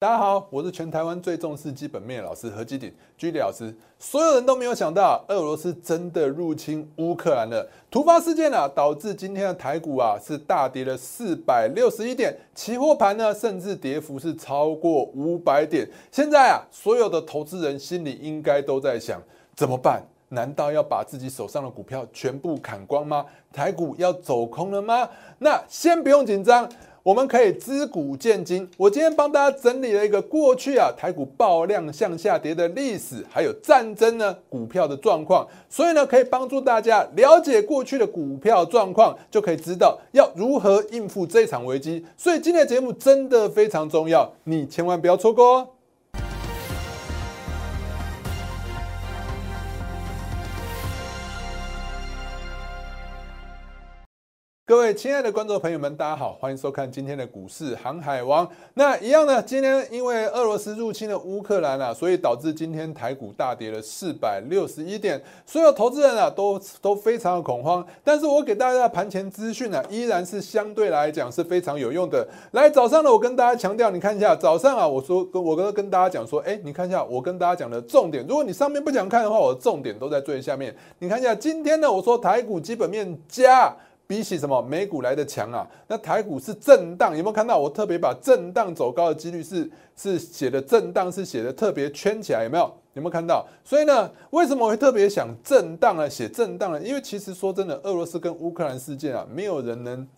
大家好，我是全台湾最重视基本面的老师何基鼎居里老师。所有人都没有想到，俄罗斯真的入侵乌克兰了。突发事件啊，导致今天的台股啊是大跌了四百六十一点，期货盘呢甚至跌幅是超过五百点。现在啊，所有的投资人心里应该都在想，怎么办？难道要把自己手上的股票全部砍光吗？台股要走空了吗？那先不用紧张。我们可以知古见今。我今天帮大家整理了一个过去啊台股爆量向下跌的历史，还有战争呢股票的状况，所以呢可以帮助大家了解过去的股票状况，就可以知道要如何应付这场危机。所以今天的节目真的非常重要，你千万不要错过哦。各位亲爱的观众朋友们，大家好，欢迎收看今天的股市航海王。那一样呢，今天因为俄罗斯入侵了乌克兰啊，所以导致今天台股大跌了四百六十一点，所有投资人啊都都非常的恐慌。但是我给大家的盘前资讯呢，依然是相对来讲是非常有用的。来早上呢，我跟大家强调，你看一下早上啊，我说跟我跟跟大家讲说，哎，你看一下我跟大家讲的重点。如果你上面不想看的话，我的重点都在最下面。你看一下今天呢，我说台股基本面加。比起什么美股来的强啊？那台股是震荡，有没有看到？我特别把震荡走高的几率是是写的震荡是写的特别圈起来，有没有？有没有看到？所以呢，为什么会特别想震荡呢？写震荡呢？因为其实说真的，俄罗斯跟乌克兰事件啊，没有人能。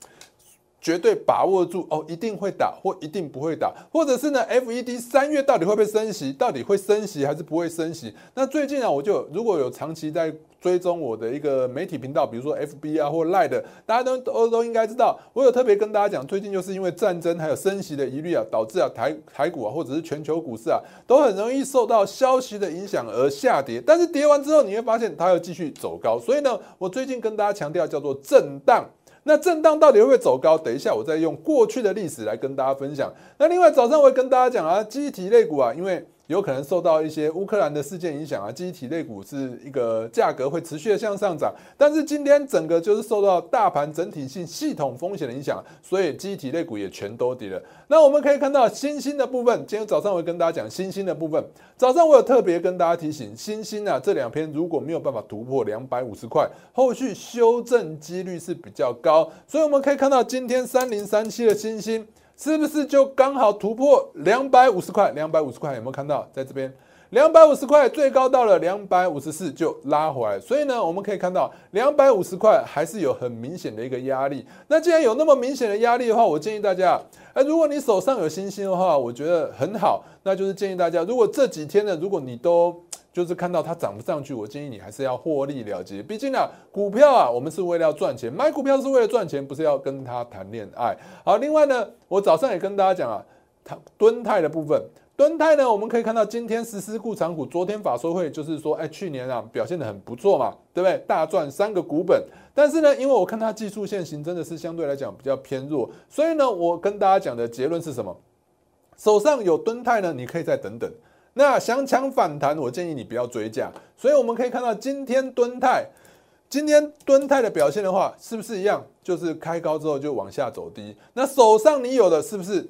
绝对把握住哦，一定会打或一定不会打，或者是呢？FED 三月到底会不会升息？到底会升息还是不会升息？那最近啊，我就如果有长期在追踪我的一个媒体频道，比如说 FB 啊或 Line 的，大家都都都应该知道，我有特别跟大家讲，最近就是因为战争还有升息的疑虑啊，导致啊台台股啊或者是全球股市啊，都很容易受到消息的影响而下跌。但是跌完之后，你会发现它又继续走高。所以呢，我最近跟大家强调叫做震荡。那震荡到底会不会走高？等一下，我再用过去的历史来跟大家分享。那另外早上我会跟大家讲啊，机体类股啊，因为。有可能受到一些乌克兰的事件影响啊，机体类股是一个价格会持续的向上涨，但是今天整个就是受到大盘整体性系统风险的影响，所以机体类股也全都跌了。那我们可以看到新兴的部分，今天早上我会跟大家讲新兴的部分。早上我有特别跟大家提醒，新兴啊这两篇如果没有办法突破两百五十块，后续修正几率是比较高，所以我们可以看到今天三零三七的新兴。是不是就刚好突破两百五十块？两百五十块有没有看到？在这边，两百五十块最高到了两百五十四就拉回来。所以呢，我们可以看到两百五十块还是有很明显的一个压力。那既然有那么明显的压力的话，我建议大家，哎，如果你手上有星星的话，我觉得很好。那就是建议大家，如果这几天呢，如果你都就是看到它涨不上去，我建议你还是要获利了结。毕竟啊，股票啊，我们是为了要赚钱，买股票是为了赚钱，不是要跟他谈恋爱。好，另外呢，我早上也跟大家讲啊，它敦泰的部分，敦泰呢，我们可以看到今天实施库藏股，昨天法说会就是说，哎，去年啊表现的很不错嘛，对不对？大赚三个股本。但是呢，因为我看它技术线型真的是相对来讲比较偏弱，所以呢，我跟大家讲的结论是什么？手上有敦泰呢，你可以再等等。那想抢反弹，我建议你不要追价。所以我们可以看到，今天敦泰，今天敦泰的表现的话，是不是一样？就是开高之后就往下走低。那手上你有的是不是？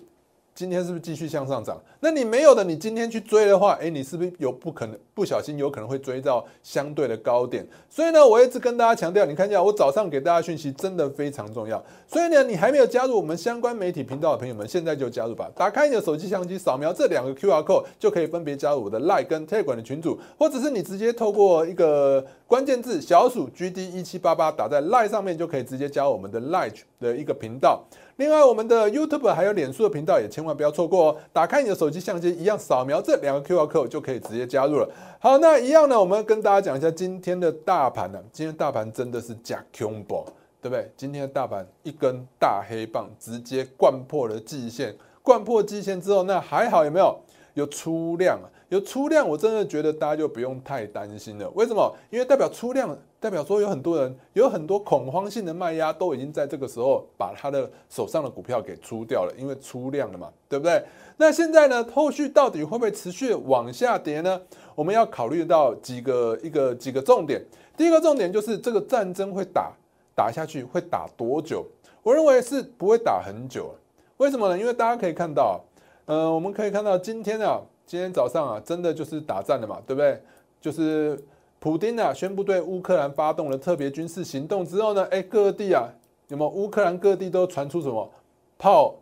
今天是不是继续向上涨？那你没有的，你今天去追的话，哎，你是不是有不可能不小心有可能会追到相对的高点？所以呢，我一直跟大家强调，你看一下我早上给大家讯息真的非常重要。所以呢，你还没有加入我们相关媒体频道的朋友们，现在就加入吧。打开你的手机相机，扫描这两个 Q R code，就可以分别加入我的 Line 跟 Telegram 的群组，或者是你直接透过一个关键字小鼠 G D 一七八八打在 Line 上面，就可以直接加入我们的 Line 的一个频道。另外，我们的 YouTube 还有脸书的频道也千万不要错过哦。打开你的手机相机，一样扫描这两个 QR code 就可以直接加入了。好，那一样呢，我们跟大家讲一下今天的大盘呢。今天大盘真的是假恐怖，对不对？今天的大盘一根大黑棒直接灌破了季线，灌破季线之后，那还好有没有？有出量啊，有出量，我真的觉得大家就不用太担心了。为什么？因为代表出量。代表说有很多人有很多恐慌性的卖压，都已经在这个时候把他的手上的股票给出掉了，因为出量了嘛，对不对？那现在呢，后续到底会不会持续往下跌呢？我们要考虑到几个一个几个重点。第一个重点就是这个战争会打打下去会打多久？我认为是不会打很久。为什么呢？因为大家可以看到，呃，我们可以看到今天啊，今天早上啊，真的就是打战了嘛，对不对？就是普丁啊宣布对乌克兰发动了特别军事行动之后呢，哎，各地啊，有没有乌克兰各地都传出什么炮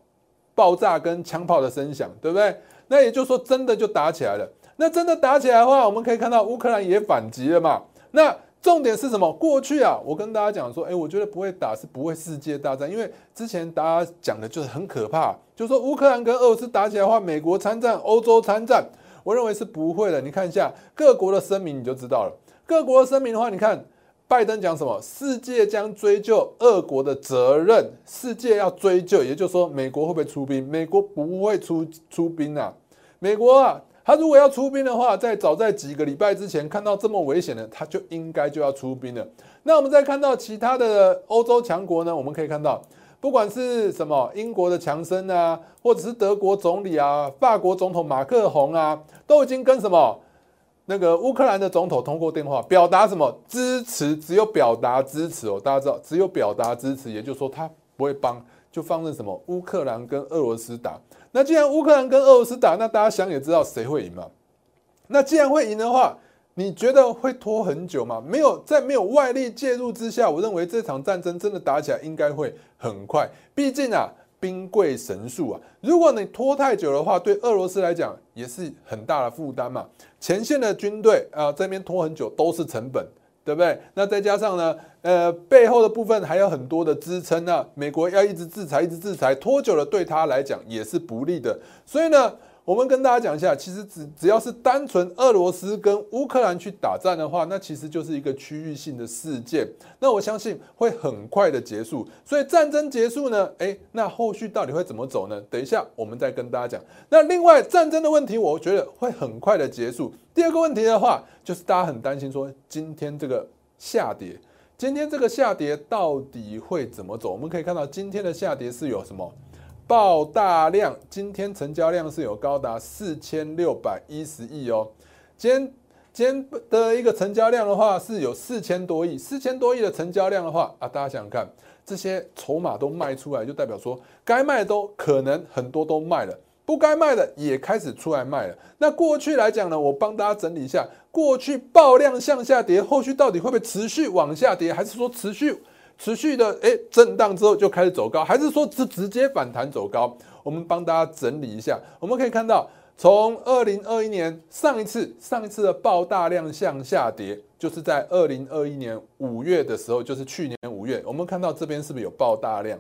爆炸跟枪炮的声响，对不对？那也就是说，真的就打起来了。那真的打起来的话，我们可以看到乌克兰也反击了嘛。那重点是什么？过去啊，我跟大家讲说，哎，我觉得不会打是不会世界大战，因为之前大家讲的就是很可怕，就是说乌克兰跟俄罗斯打起来的话，美国参战，欧洲参战，我认为是不会的。你看一下各国的声明，你就知道了。各国的声明的话，你看拜登讲什么？世界将追究俄国的责任，世界要追究，也就是说，美国会不会出兵？美国不会出出兵啊，美国啊。他如果要出兵的话，在早在几个礼拜之前看到这么危险的，他就应该就要出兵了。那我们再看到其他的欧洲强国呢？我们可以看到，不管是什么英国的强生啊，或者是德国总理啊、法国总统马克宏啊，都已经跟什么那个乌克兰的总统通过电话，表达什么支持？只有表达支持哦，大家知道，只有表达支持，也就是说他不会帮，就放任什么乌克兰跟俄罗斯打。那既然乌克兰跟俄罗斯打，那大家想也知道谁会赢嘛？那既然会赢的话，你觉得会拖很久吗？没有，在没有外力介入之下，我认为这场战争真的打起来应该会很快。毕竟啊，兵贵神速啊，如果你拖太久的话，对俄罗斯来讲也是很大的负担嘛。前线的军队啊，这边拖很久都是成本。对不对？那再加上呢，呃，背后的部分还有很多的支撑呢。美国要一直制裁，一直制裁，拖久了对他来讲也是不利的。所以呢。我们跟大家讲一下，其实只只要是单纯俄罗斯跟乌克兰去打战的话，那其实就是一个区域性的事件。那我相信会很快的结束。所以战争结束呢，诶，那后续到底会怎么走呢？等一下我们再跟大家讲。那另外战争的问题，我觉得会很快的结束。第二个问题的话，就是大家很担心说，今天这个下跌，今天这个下跌到底会怎么走？我们可以看到今天的下跌是有什么？爆大量，今天成交量是有高达四千六百一十亿哦。今天今天的一个成交量的话是有四千多亿，四千多亿的成交量的话啊，大家想想看，这些筹码都卖出来，就代表说该卖都可能很多都卖了，不该卖的也开始出来卖了。那过去来讲呢，我帮大家整理一下，过去爆量向下跌，后续到底会不会持续往下跌，还是说持续？持续的哎震荡之后就开始走高，还是说是直接反弹走高？我们帮大家整理一下，我们可以看到，从二零二一年上一次上一次的爆大量向下跌，就是在二零二一年五月的时候，就是去年五月，我们看到这边是不是有爆大量？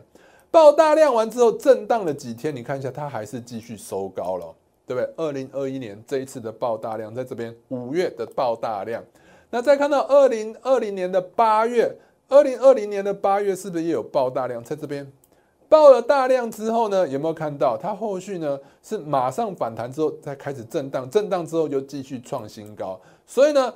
爆大量完之后震荡了几天，你看一下，它还是继续收高了，对不对？二零二一年这一次的爆大量在这边五月的爆大量，那再看到二零二零年的八月。二零二零年的八月是不是也有爆大量？在这边爆了大量之后呢，有没有看到它后续呢是马上反弹之后再开始震荡，震荡之后就继续创新高。所以呢，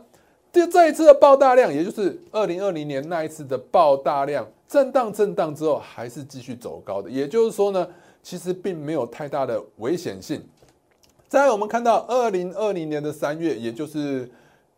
这这一次的爆大量，也就是二零二零年那一次的爆大量，震荡震荡之后还是继续走高的。也就是说呢，其实并没有太大的危险性。再我们看到二零二零年的三月，也就是。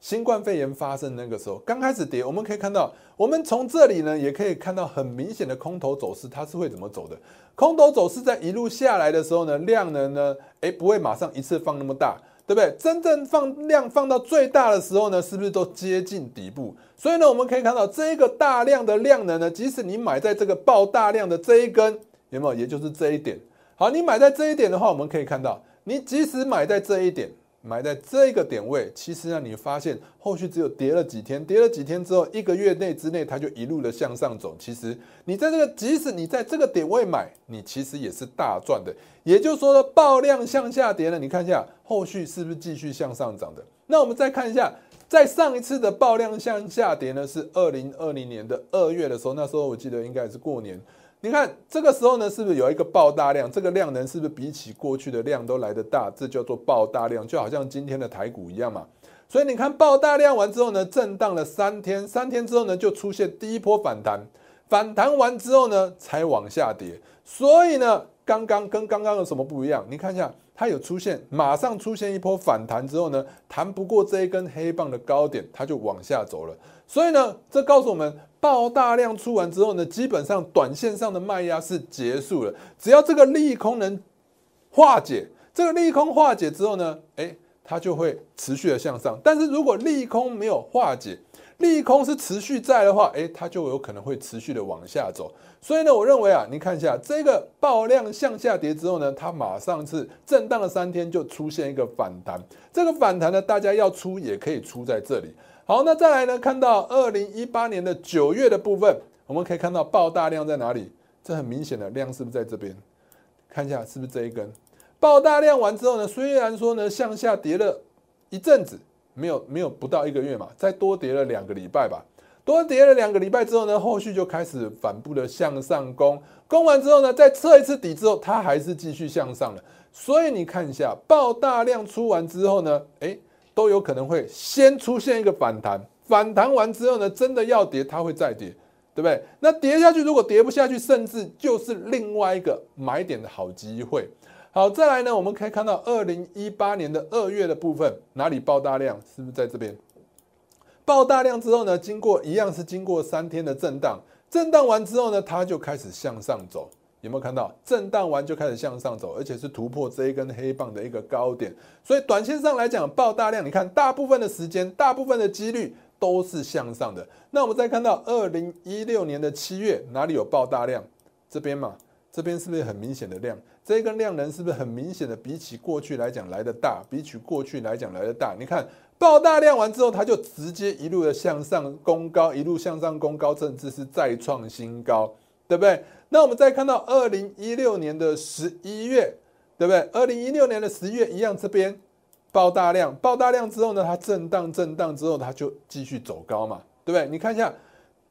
新冠肺炎发生那个时候，刚开始跌，我们可以看到，我们从这里呢，也可以看到很明显的空头走势，它是会怎么走的？空头走势在一路下来的时候呢，量能呢，诶，不会马上一次放那么大，对不对？真正放量放到最大的时候呢，是不是都接近底部？所以呢，我们可以看到这一个大量的量能呢，即使你买在这个爆大量的这一根，有没有？也就是这一点。好，你买在这一点的话，我们可以看到，你即使买在这一点。买在这个点位，其实呢，你发现后续只有跌了几天，跌了几天之后，一个月内之内，它就一路的向上走。其实你在这个，即使你在这个点位买，你其实也是大赚的。也就是说呢，爆量向下跌呢，你看一下后续是不是继续向上涨的？那我们再看一下，在上一次的爆量向下跌呢，是二零二零年的二月的时候，那时候我记得应该是过年。你看这个时候呢，是不是有一个爆大量？这个量能是不是比起过去的量都来得大？这叫做爆大量，就好像今天的台股一样嘛。所以你看爆大量完之后呢，震荡了三天，三天之后呢，就出现第一波反弹，反弹完之后呢，才往下跌。所以呢，刚刚跟刚刚有什么不一样？你看一下，它有出现，马上出现一波反弹之后呢，弹不过这一根黑棒的高点，它就往下走了。所以呢，这告诉我们。爆大量出完之后呢，基本上短线上的卖压是结束了。只要这个利空能化解，这个利空化解之后呢，诶，它就会持续的向上。但是如果利空没有化解，利空是持续在的话，诶，它就有可能会持续的往下走。所以呢，我认为啊，你看一下这个爆量向下跌之后呢，它马上是震荡了三天，就出现一个反弹。这个反弹呢，大家要出也可以出在这里。好，那再来呢，看到二零一八年的九月的部分，我们可以看到爆大量在哪里？这很明显的量是不是在这边？看一下是不是这一根爆大量完之后呢？虽然说呢向下跌了一阵子，没有没有不到一个月嘛，再多跌了两个礼拜吧。多跌了两个礼拜之后呢，后续就开始反复的向上攻，攻完之后呢，再测一次底之后，它还是继续向上的。所以你看一下爆大量出完之后呢，诶，都有可能会先出现一个反弹，反弹完之后呢，真的要跌，它会再跌。对不对？那跌下去，如果跌不下去，甚至就是另外一个买点的好机会。好，再来呢，我们可以看到二零一八年的二月的部分，哪里爆大量？是不是在这边？爆大量之后呢，经过一样是经过三天的震荡，震荡完之后呢，它就开始向上走。有没有看到？震荡完就开始向上走，而且是突破这一根黑棒的一个高点。所以短线上来讲，爆大量，你看大部分的时间，大部分的几率。都是向上的。那我们再看到二零一六年的七月，哪里有爆大量？这边嘛，这边是不是很明显的量？这一根量能是不是很明显的？比起过去来讲来的大，比起过去来讲来的大。你看爆大量完之后，它就直接一路的向上攻高，一路向上攻高，甚至是再创新高，对不对？那我们再看到二零一六年的十一月，对不对？二零一六年的十月一样，这边。爆大量，爆大量之后呢，它震荡震荡之后，它就继续走高嘛，对不对？你看一下，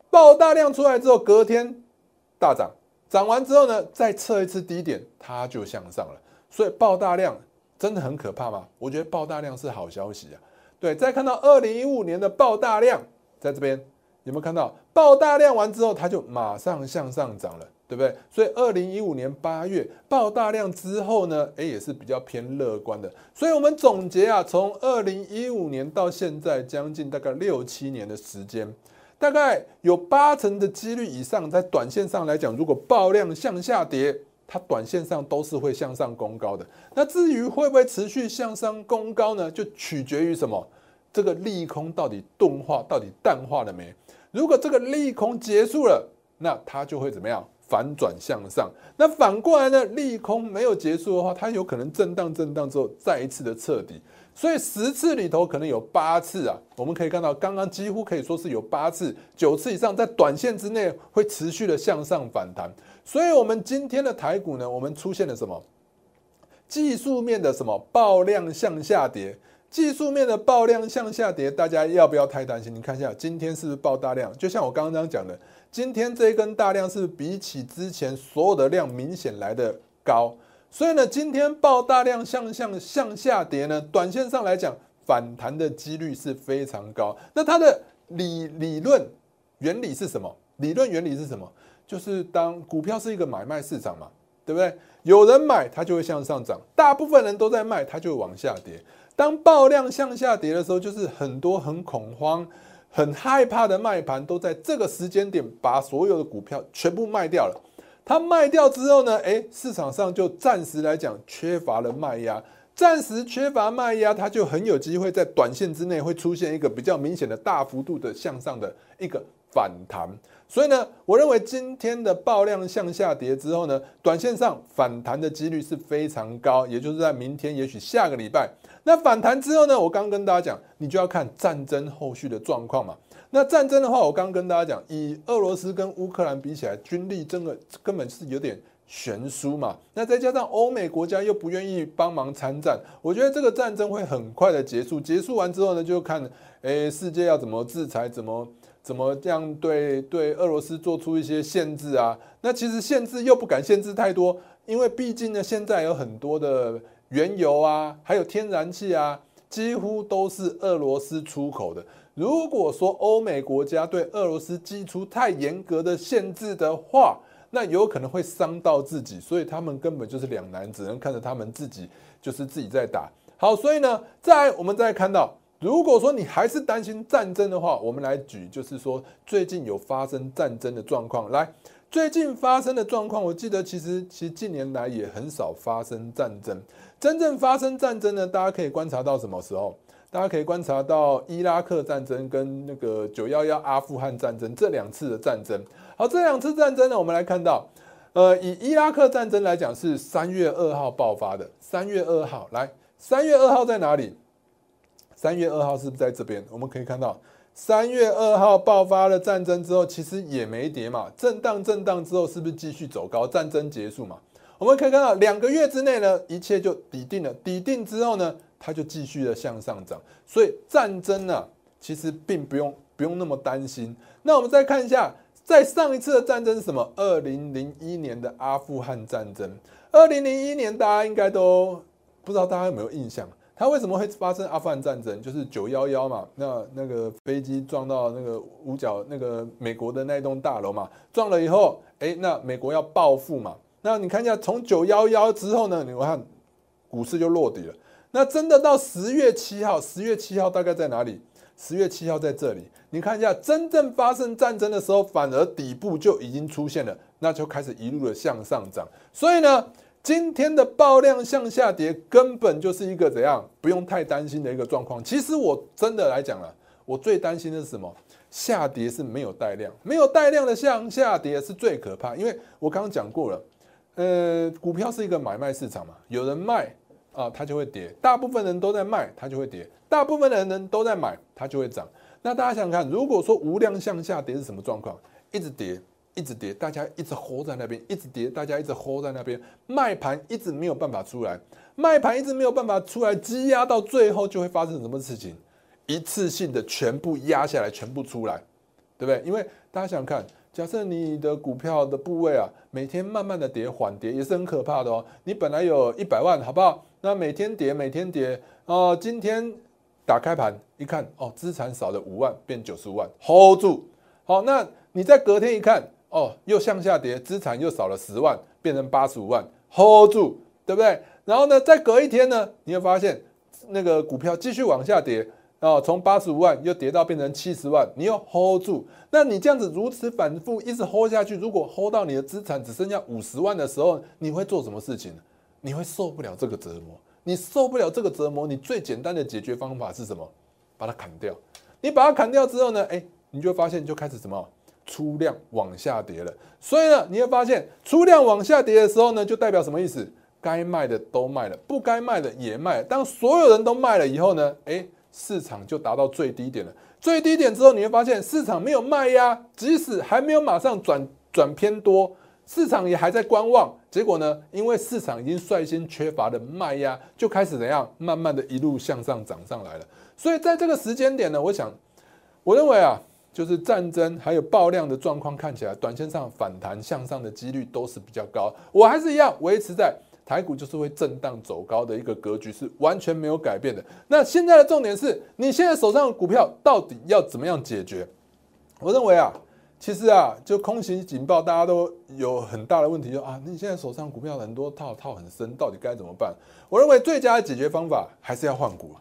爆大量出来之后，隔天大涨，涨完之后呢，再测一次低点，它就向上了。所以爆大量真的很可怕吗？我觉得爆大量是好消息啊。对，再看到二零一五年的爆大量，在这边有没有看到？爆大量完之后，它就马上向上涨了。对不对？所以二零一五年八月爆大量之后呢，诶，也是比较偏乐观的。所以我们总结啊，从二零一五年到现在将近大概六七年的时间，大概有八成的几率以上，在短线上来讲，如果爆量向下跌，它短线上都是会向上攻高的。那至于会不会持续向上攻高呢？就取决于什么？这个利空到底钝化，到底淡化了没？如果这个利空结束了，那它就会怎么样？反转向上，那反过来呢？利空没有结束的话，它有可能震荡震荡之后再一次的彻底。所以十次里头可能有八次啊，我们可以看到，刚刚几乎可以说是有八次、九次以上，在短线之内会持续的向上反弹。所以，我们今天的台股呢，我们出现了什么？技术面的什么爆量向下跌？技术面的爆量向下跌，大家要不要太担心？你看一下今天是不是爆大量？就像我刚刚讲的。今天这一根大量是比起之前所有的量明显来的高，所以呢，今天爆大量向向向下跌呢，短线上来讲反弹的几率是非常高。那它的理理论原理是什么？理论原理是什么？就是当股票是一个买卖市场嘛，对不对？有人买它就会向上涨，大部分人都在卖，它就会往下跌。当爆量向下跌的时候，就是很多很恐慌。很害怕的卖盘都在这个时间点把所有的股票全部卖掉了。它卖掉之后呢，诶，市场上就暂时来讲缺乏了卖压，暂时缺乏卖压，它就很有机会在短线之内会出现一个比较明显的大幅度的向上的一个反弹。所以呢，我认为今天的爆量向下跌之后呢，短线上反弹的几率是非常高，也就是在明天，也许下个礼拜。那反弹之后呢？我刚跟大家讲，你就要看战争后续的状况嘛。那战争的话，我刚跟大家讲，以俄罗斯跟乌克兰比起来，军力真的根本是有点悬殊嘛。那再加上欧美国家又不愿意帮忙参战，我觉得这个战争会很快的结束。结束完之后呢，就看诶世界要怎么制裁，怎么怎么这样对对俄罗斯做出一些限制啊。那其实限制又不敢限制太多，因为毕竟呢，现在有很多的。原油啊，还有天然气啊，几乎都是俄罗斯出口的。如果说欧美国家对俄罗斯基出太严格的限制的话，那有可能会伤到自己，所以他们根本就是两难，只能看着他们自己就是自己在打。好，所以呢，再我们再看到，如果说你还是担心战争的话，我们来举，就是说最近有发生战争的状况来。最近发生的状况，我记得其实其实近年来也很少发生战争。真正发生战争呢，大家可以观察到什么时候？大家可以观察到伊拉克战争跟那个九幺幺阿富汗战争这两次的战争。好，这两次战争呢，我们来看到，呃，以伊拉克战争来讲是三月二号爆发的。三月二号，来，三月二号在哪里？三月二号是不是在这边？我们可以看到，三月二号爆发了战争之后，其实也没跌嘛，震荡震荡之后，是不是继续走高？战争结束嘛？我们可以看到，两个月之内呢，一切就抵定了。抵定之后呢？它就继续的向上涨，所以战争呢，其实并不用不用那么担心。那我们再看一下，在上一次的战争是什么？二零零一年的阿富汗战争。二零零一年大家应该都不知道，大家有没有印象？它为什么会发生阿富汗战争？就是九幺幺嘛，那那个飞机撞到那个五角那个美国的那栋大楼嘛，撞了以后，哎，那美国要报复嘛。那你看一下，从九幺幺之后呢，你看股市就落底了。那真的到十月七号，十月七号大概在哪里？十月七号在这里。你看一下，真正发生战争的时候，反而底部就已经出现了，那就开始一路的向上涨。所以呢，今天的爆量向下跌，根本就是一个怎样不用太担心的一个状况。其实我真的来讲了，我最担心的是什么？下跌是没有带量，没有带量的向下跌是最可怕。因为我刚刚讲过了，呃，股票是一个买卖市场嘛，有人卖。啊，它就会跌。大部分人都在卖，它就会跌；大部分的人都在买，它就会涨。那大家想想看，如果说无量向下跌是什么状况？一直跌，一直跌，大家一直 hold 在那边，一直跌，大家一直 hold 在那边，卖盘一直没有办法出来，卖盘一直没有办法出来，积压到最后就会发生什么事情？一次性的全部压下来，全部出来，对不对？因为大家想想看。假设你的股票的部位啊，每天慢慢的跌，缓跌也是很可怕的哦。你本来有一百万，好不好？那每天跌，每天跌，哦，今天打开盘一看，哦，资产少了五万，变九十五万，hold 住。好，那你在隔天一看，哦，又向下跌，资产又少了十万，变成八十五万，hold 住，对不对？然后呢，再隔一天呢，你会发现那个股票继续往下跌。哦，从八十五万又跌到变成七十万，你又 hold 住，那你这样子如此反复一直 hold 下去，如果 hold 到你的资产只剩下五十万的时候，你会做什么事情？你会受不了这个折磨，你受不了这个折磨，你最简单的解决方法是什么？把它砍掉。你把它砍掉之后呢？哎，你就发现就开始什么出量往下跌了。所以呢，你会发现出量往下跌的时候呢，就代表什么意思？该卖的都卖了，不该卖的也卖。当所有人都卖了以后呢？哎。市场就达到最低点了，最低点之后，你会发现市场没有卖压，即使还没有马上转转偏多，市场也还在观望。结果呢，因为市场已经率先缺乏的卖压，就开始怎样，慢慢的一路向上涨上来了。所以在这个时间点呢，我想，我认为啊，就是战争还有爆量的状况看起来，短线上反弹向上的几率都是比较高。我还是一样维持在。台股就是会震荡走高的一个格局，是完全没有改变的。那现在的重点是你现在手上的股票到底要怎么样解决？我认为啊，其实啊，就空袭警报，大家都有很大的问题，就啊，你现在手上股票很多套套很深，到底该怎么办？我认为最佳的解决方法还是要换股，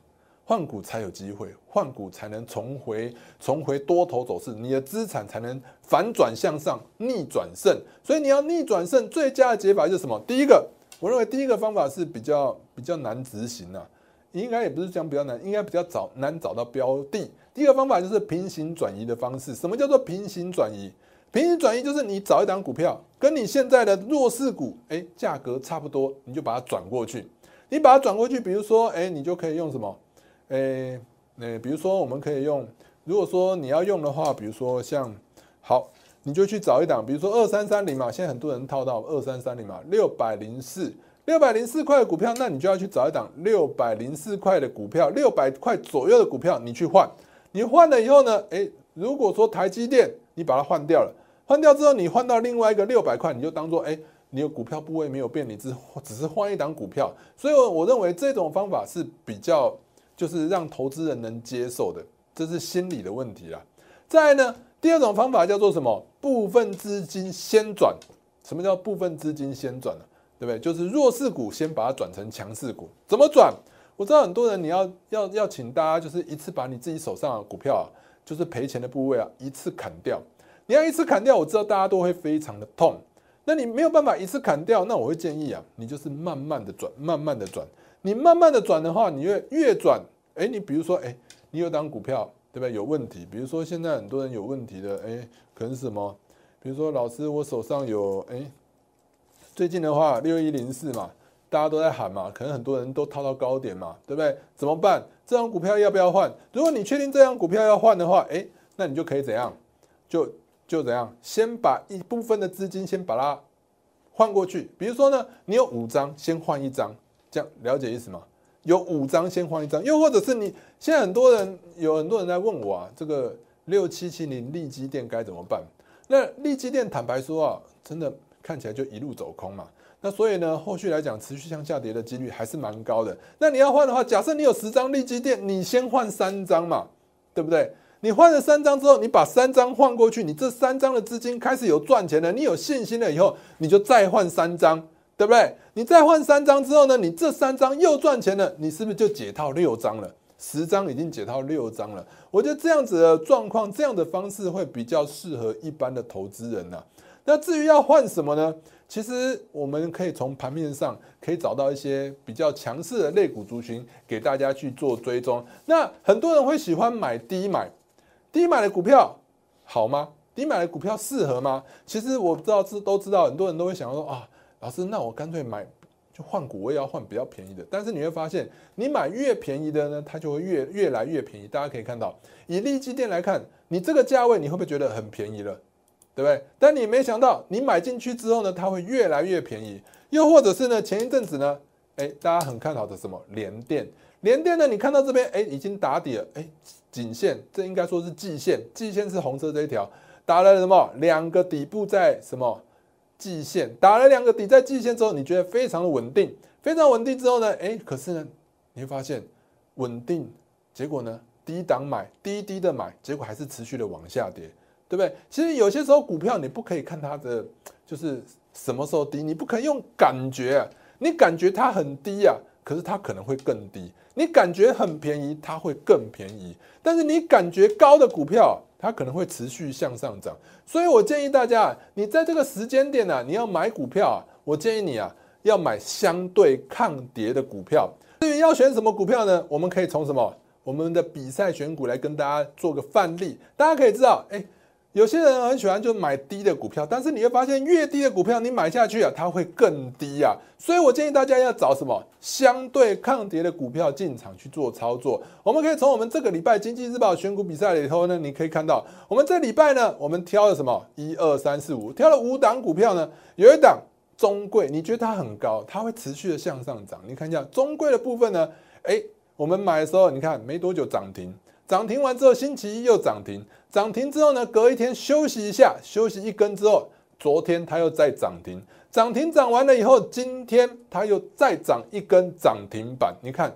换股才有机会，换股才能重回重回多头走势，你的资产才能反转向上，逆转胜。所以你要逆转胜，最佳的解法就是什么？第一个。我认为第一个方法是比较比较难执行的，应该也不是讲比较难，应该比较找难找到标的。第一个方法就是平行转移的方式。什么叫做平行转移？平行转移就是你找一档股票，跟你现在的弱势股，哎，价格差不多，你就把它转过去。你把它转过去，比如说，哎，你就可以用什么？哎，那比如说我们可以用，如果说你要用的话，比如说像好。你就去找一档，比如说二三三零嘛，现在很多人套到二三三零嘛，六百零四，六百零四块的股票，那你就要去找一档六百零四块的股票，六百块左右的股票，你去换。你换了以后呢，诶，如果说台积电你把它换掉了，换掉之后你换到另外一个六百块，你就当做诶，你的股票部位没有变，你只只是换一档股票。所以我认为这种方法是比较就是让投资人能接受的，这是心理的问题啦。再呢。第二种方法叫做什么？部分资金先转。什么叫部分资金先转呢？对不对？就是弱势股先把它转成强势股。怎么转？我知道很多人你要要要请大家就是一次把你自己手上的股票啊，就是赔钱的部位啊，一次砍掉。你要一次砍掉，我知道大家都会非常的痛。那你没有办法一次砍掉，那我会建议啊，你就是慢慢的转，慢慢的转。你慢慢的转的话，你越越转，哎，你比如说，哎，你有档股票，对不对？有问题，比如说现在很多人有问题的，哎，可能什么？比如说老师，我手上有，哎，最近的话六一零四嘛，大家都在喊嘛，可能很多人都套到高点嘛，对不对？怎么办？这张股票要不要换？如果你确定这张股票要换的话，哎，那你就可以怎样？就就怎样？先把一部分的资金先把它换过去。比如说呢，你有五张，先换一张，这样了解意思吗？有五张先换一张，又或者是你现在很多人有很多人在问我啊，这个六七七零利基店该怎么办？那利基店坦白说啊，真的看起来就一路走空嘛。那所以呢，后续来讲持续向下跌的几率还是蛮高的。那你要换的话，假设你有十张利基店，你先换三张嘛，对不对？你换了三张之后，你把三张换过去，你这三张的资金开始有赚钱了，你有信心了以后，你就再换三张，对不对？你再换三张之后呢，你这三张又赚钱了，你是不是就解套六张了？十张已经解套六张了。我觉得这样子的状况，这样的方式会比较适合一般的投资人呐。那至于要换什么呢？其实我们可以从盘面上可以找到一些比较强势的类股族群，给大家去做追踪。那很多人会喜欢买低买，低买的股票好吗？低买的股票适合吗？其实我知道，知都知道，很多人都会想说啊，老师，那我干脆买就换股，我也要换比较便宜的。但是你会发现，你买越便宜的呢，它就会越越来越便宜。大家可以看到，以利基店来看，你这个价位你会不会觉得很便宜了？对不对？但你没想到，你买进去之后呢，它会越来越便宜。又或者是呢，前一阵子呢，哎，大家很看好的什么联电，联电呢，你看到这边，哎，已经打底了，哎，颈线，这应该说是季线，季线是红色这一条，打了什么？两个底部在什么季线？打了两个底在季线之后，你觉得非常的稳定，非常稳定之后呢，哎，可是呢，你会发现稳定，结果呢，低档买，低低的买，结果还是持续的往下跌。对不对？其实有些时候股票你不可以看它的就是什么时候低，你不可以用感觉，你感觉它很低呀，可是它可能会更低；你感觉很便宜，它会更便宜。但是你感觉高的股票，它可能会持续向上涨。所以我建议大家，你在这个时间点呢，你要买股票啊，我建议你啊，要买相对抗跌的股票。至于要选什么股票呢？我们可以从什么我们的比赛选股来跟大家做个范例，大家可以知道，哎。有些人很喜欢就买低的股票，但是你会发现越低的股票你买下去啊，它会更低啊。所以我建议大家要找什么相对抗跌的股票进场去做操作。我们可以从我们这个礼拜经济日报选股比赛里头呢，你可以看到，我们这礼拜呢，我们挑了什么？一二三四五，挑了五档股票呢。有一档中贵，你觉得它很高，它会持续的向上涨。你看一下中贵的部分呢，哎，我们买的时候，你看没多久涨停。涨停完之后，星期一又涨停，涨停之后呢，隔一天休息一下，休息一根之后，昨天它又再涨停，涨停涨完了以后，今天它又再涨一根涨停板。你看，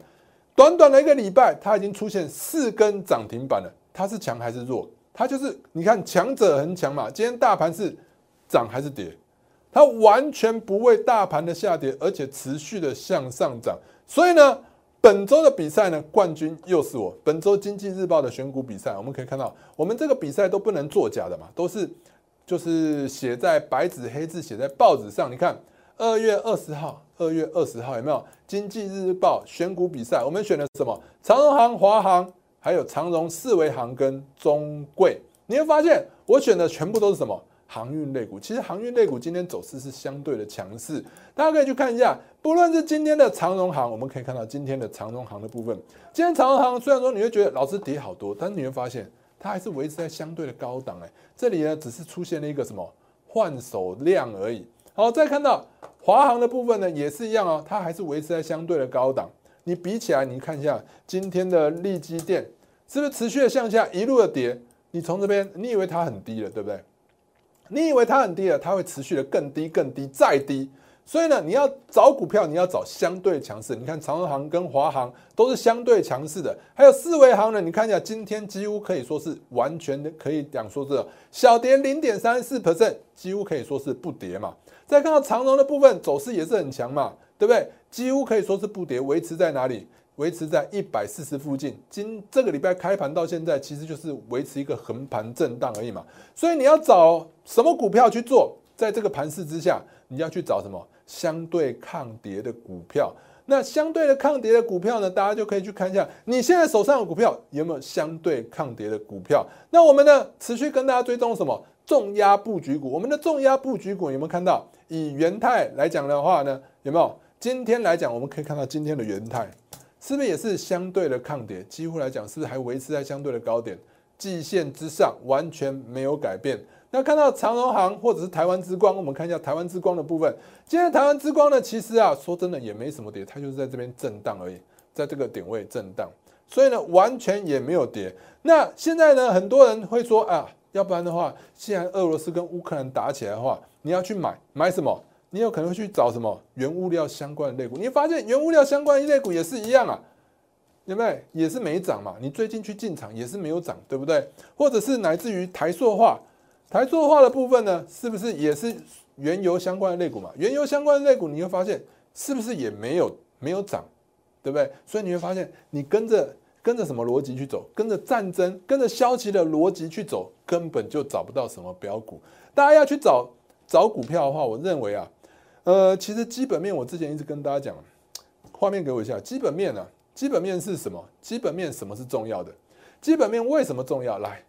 短短的一个礼拜，它已经出现四根涨停板了。它是强还是弱？它就是你看，强者恒强嘛。今天大盘是涨还是跌？它完全不为大盘的下跌，而且持续的向上涨。所以呢？本周的比赛呢，冠军又是我。本周经济日报的选股比赛，我们可以看到，我们这个比赛都不能作假的嘛，都是就是写在白纸黑字写在报纸上。你看，二月二十号，二月二十号有没有经济日报选股比赛？我们选的什么？长荣行、华航，还有长荣四维行跟中贵。你会发现，我选的全部都是什么？航运类股，其实航运类股今天走势是相对的强势，大家可以去看一下，不论是今天的长荣行，我们可以看到今天的长荣行的部分，今天长荣行虽然说你会觉得老是跌好多，但是你会发现它还是维持在相对的高档，哎，这里呢只是出现了一个什么换手量而已。好，再看到华航的部分呢也是一样哦，它还是维持在相对的高档。你比起来，你看一下今天的利基电是不是持续的向下一路的跌？你从这边，你以为它很低了，对不对？你以为它很低了，它会持续的更低、更低、再低。所以呢，你要找股票，你要找相对强势。你看长荣行跟华航都是相对强势的，还有四维行呢。你看一下，今天几乎可以说是完全的，可以讲说是小跌零点三四 percent，几乎可以说是不跌嘛。再看到长荣的部分，走势也是很强嘛，对不对？几乎可以说是不跌，维持在哪里？维持在一百四十附近，今这个礼拜开盘到现在，其实就是维持一个横盘震荡而已嘛。所以你要找什么股票去做，在这个盘势之下，你要去找什么相对抗跌的股票。那相对的抗跌的股票呢，大家就可以去看一下，你现在手上的股票有没有相对抗跌的股票？那我们呢，持续跟大家追踪什么重压布局股？我们的重压布局股有没有看到？以元泰来讲的话呢，有没有？今天来讲，我们可以看到今天的元泰是不是也是相对的抗跌？几乎来讲，是不是还维持在相对的高点？季线之上完全没有改变。那看到长荣行或者是台湾之光，我们看一下台湾之光的部分。今天台湾之光呢，其实啊，说真的也没什么跌，它就是在这边震荡而已，在这个点位震荡，所以呢，完全也没有跌。那现在呢，很多人会说啊，要不然的话，既然俄罗斯跟乌克兰打起来的话，你要去买买什么？你有可能会去找什么原物料相关的类股？你会发现原物料相关的类股也是一样啊。对不对？也是没涨嘛。你最近去进场也是没有涨，对不对？或者是乃至于台塑化，台塑化的部分呢，是不是也是原油相关的类股嘛？原油相关的类股，你会发现是不是也没有没有涨，对不对？所以你会发现，你跟着跟着什么逻辑去走？跟着战争、跟着消极的逻辑去走，根本就找不到什么标股。大家要去找找股票的话，我认为啊，呃，其实基本面我之前一直跟大家讲，画面给我一下，基本面呢。基本面是什么？基本面什么是重要的？基本面为什么重要？来，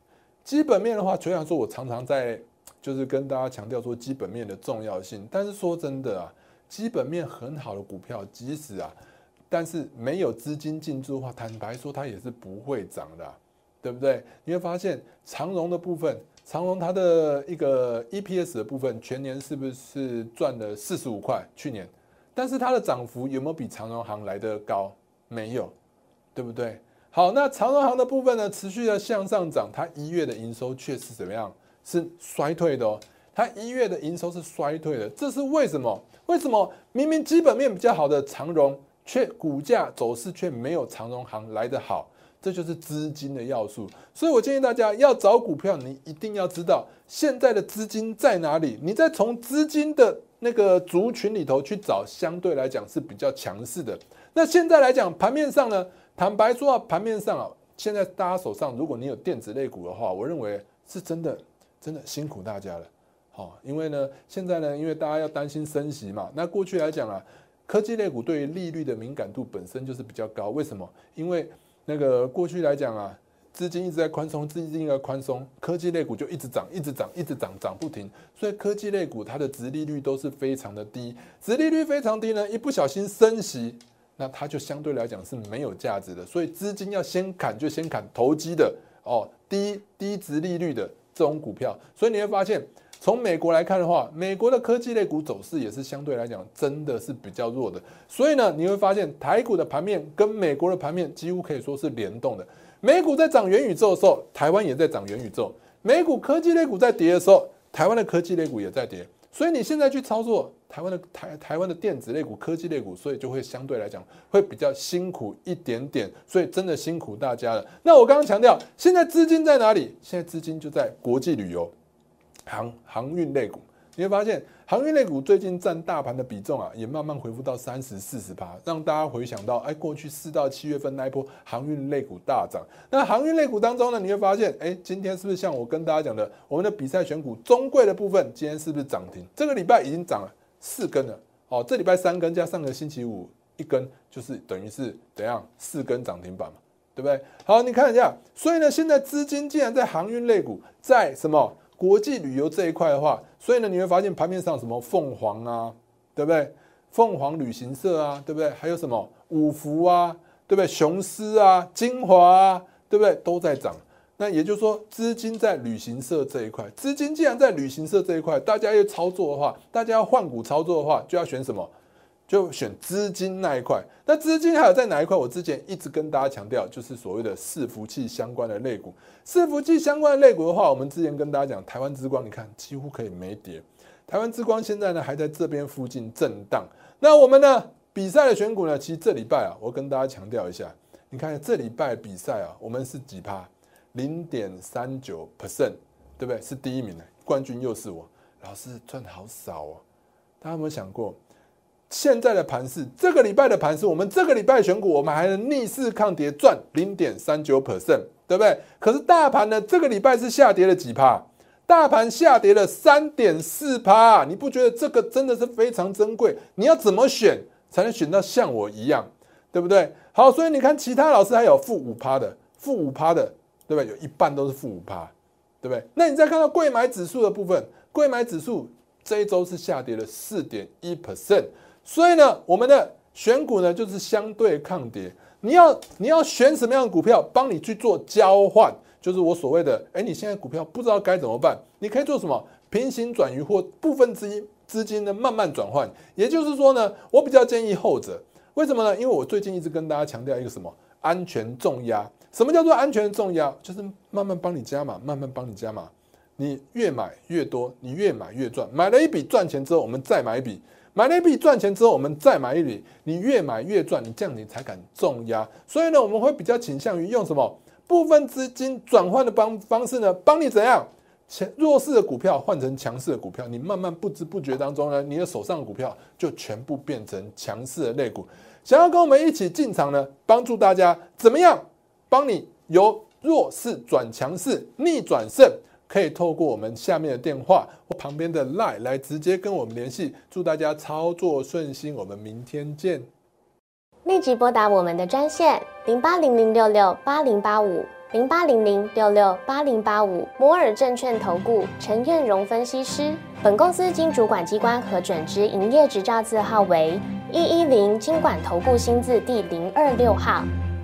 基本面的话，虽然说我常常在就是跟大家强调说基本面的重要性，但是说真的啊，基本面很好的股票，即使啊，但是没有资金进驻的话，坦白说它也是不会涨的，对不对？你会发现长荣的部分，长荣它的一个 EPS 的部分，全年是不是赚了四十五块？去年，但是它的涨幅有没有比长荣行来的高？没有，对不对？好，那长荣行的部分呢，持续的向上涨，它一月的营收却是怎么样？是衰退的哦。它一月的营收是衰退的，这是为什么？为什么明明基本面比较好的长荣，却股价走势却没有长荣行来得好？这就是资金的要素。所以我建议大家要找股票，你一定要知道现在的资金在哪里，你再从资金的那个族群里头去找，相对来讲是比较强势的。那现在来讲，盘面上呢，坦白说啊，盘面上啊，现在大家手上，如果你有电子类股的话，我认为是真的，真的辛苦大家了。好，因为呢，现在呢，因为大家要担心升息嘛，那过去来讲啊，科技类股对于利率的敏感度本身就是比较高。为什么？因为那个过去来讲啊，资金一直在宽松，资金在宽松，科技类股就一直涨，一直涨，一直涨，涨不停。所以科技类股它的值利率都是非常的低，值利率非常低呢，一不小心升息。那它就相对来讲是没有价值的，所以资金要先砍就先砍投机的哦，低低值利率的这种股票。所以你会发现，从美国来看的话，美国的科技类股走势也是相对来讲真的是比较弱的。所以呢，你会发现台股的盘面跟美国的盘面几乎可以说是联动的。美股在涨元宇宙的时候，台湾也在涨元宇宙；美股科技类股在跌的时候，台湾的科技类股也在跌。所以你现在去操作台湾的台台湾的电子类股、科技类股，所以就会相对来讲会比较辛苦一点点。所以真的辛苦大家了。那我刚刚强调，现在资金在哪里？现在资金就在国际旅游、航航运类股。你会发现，航运类股最近占大盘的比重啊，也慢慢恢复到三十四十趴，让大家回想到，哎，过去四到七月份那一波航运类股大涨。那航运类股当中呢，你会发现，哎，今天是不是像我跟大家讲的，我们的比赛选股中贵的部分，今天是不是涨停？这个礼拜已经涨了四根了，哦，这礼拜三根加上个星期五一根，就是等于是怎样四根涨停板嘛，对不对？好，你看一下，所以呢，现在资金竟然在航运类股，在什么？国际旅游这一块的话，所以呢，你会发现盘面上什么凤凰啊，对不对？凤凰旅行社啊，对不对？还有什么五福啊，对不对？雄狮啊，精华啊，对不对？都在涨。那也就是说，资金在旅行社这一块，资金既然在旅行社这一块，大家要操作的话，大家要换股操作的话，就要选什么？就选资金那一块，那资金还有在哪一块？我之前一直跟大家强调，就是所谓的伺服器相关的类股。伺服器相关的类股的话，我们之前跟大家讲，台湾之光，你看几乎可以没跌。台湾之光现在呢还在这边附近震荡。那我们呢比赛的选股呢，其实这礼拜啊，我跟大家强调一下，你看这礼拜比赛啊，我们是几趴？零点三九 percent，对不对？是第一名的冠军又是我，老师赚好少哦。大家有没有想过？现在的盘势，这个礼拜的盘势，我们这个礼拜选股，我们还能逆势抗跌赚零点三九 percent，对不对？可是大盘呢，这个礼拜是下跌了几趴？大盘下跌了三点四趴，你不觉得这个真的是非常珍贵？你要怎么选？才能选到像我一样，对不对？好，所以你看其他老师还有负五趴的，负五趴的，对不对？有一半都是负五趴，对不对？那你再看到贵买指数的部分，贵买指数这一周是下跌了四点一 percent，所以呢，我们的选股呢就是相对抗跌。你要你要选什么样的股票，帮你去做交换，就是我所谓的，哎，你现在股票不知道该怎么办，你可以做什么平行转移或部分资金资金的慢慢转换。也就是说呢，我比较建议后者，为什么呢？因为我最近一直跟大家强调一个什么安全重压。什么叫做安全重压？就是慢慢帮你加码，慢慢帮你加码。你越买越多，你越买越赚。买了一笔赚钱之后，我们再买一笔。买了一笔赚钱之后，我们再买一笔，你越买越赚，你这样你才敢重压。所以呢，我们会比较倾向于用什么部分资金转换的方方式呢？帮你怎样强弱势的股票换成强势的股票，你慢慢不知不觉当中呢，你的手上的股票就全部变成强势的类股。想要跟我们一起进场呢，帮助大家怎么样？帮你由弱势转强势，逆转胜。可以透过我们下面的电话或旁边的 line 来直接跟我们联系。祝大家操作顺心，我们明天见。立即拨打我们的专线零八零零六六八零八五零八零零六六八零八五摩尔证券投顾 陈彦荣分析师。本公司经主管机关核准之营业执照字号为一一零金管投顾新字第零二六号。